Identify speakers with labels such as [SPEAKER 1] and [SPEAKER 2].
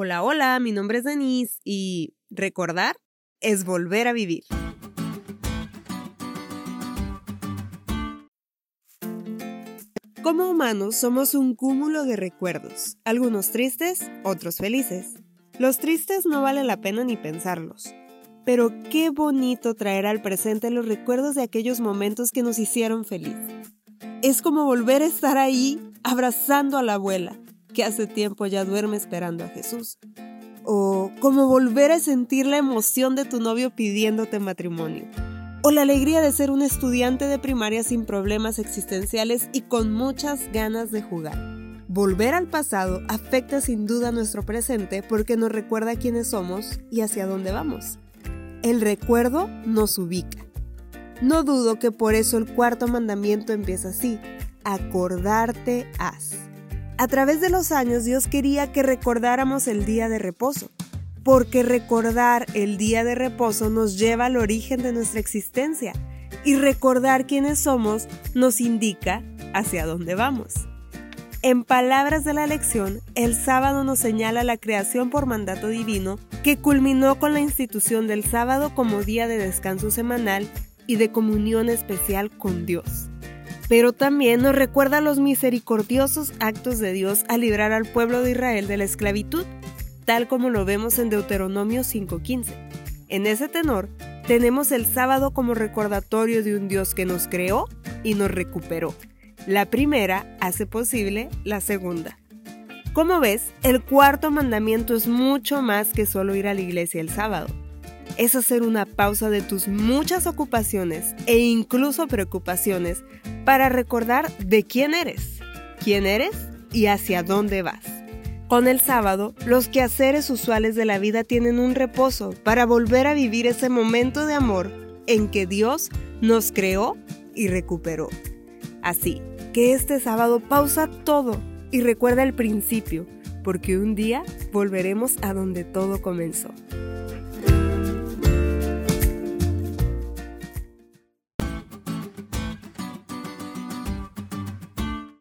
[SPEAKER 1] Hola, hola, mi nombre es Denise y recordar es volver a vivir. Como humanos somos un cúmulo de recuerdos, algunos tristes, otros felices. Los tristes no vale la pena ni pensarlos, pero qué bonito traer al presente los recuerdos de aquellos momentos que nos hicieron feliz. Es como volver a estar ahí abrazando a la abuela, que hace tiempo ya duerme esperando a Jesús. O como volver a sentir la emoción de tu novio pidiéndote matrimonio. O la alegría de ser un estudiante de primaria sin problemas existenciales y con muchas ganas de jugar. Volver al pasado afecta sin duda nuestro presente porque nos recuerda quiénes somos y hacia dónde vamos. El recuerdo nos ubica. No dudo que por eso el cuarto mandamiento empieza así, acordarte haz. A través de los años Dios quería que recordáramos el día de reposo, porque recordar el día de reposo nos lleva al origen de nuestra existencia y recordar quiénes somos nos indica hacia dónde vamos. En palabras de la lección, el sábado nos señala la creación por mandato divino que culminó con la institución del sábado como día de descanso semanal y de comunión especial con Dios pero también nos recuerda los misericordiosos actos de Dios al librar al pueblo de Israel de la esclavitud, tal como lo vemos en Deuteronomio 5.15. En ese tenor, tenemos el sábado como recordatorio de un Dios que nos creó y nos recuperó. La primera hace posible la segunda. Como ves, el cuarto mandamiento es mucho más que solo ir a la iglesia el sábado. Es hacer una pausa de tus muchas ocupaciones e incluso preocupaciones para recordar de quién eres, quién eres y hacia dónde vas. Con el sábado, los quehaceres usuales de la vida tienen un reposo para volver a vivir ese momento de amor en que Dios nos creó y recuperó. Así que este sábado pausa todo y recuerda el principio, porque un día volveremos a donde todo comenzó.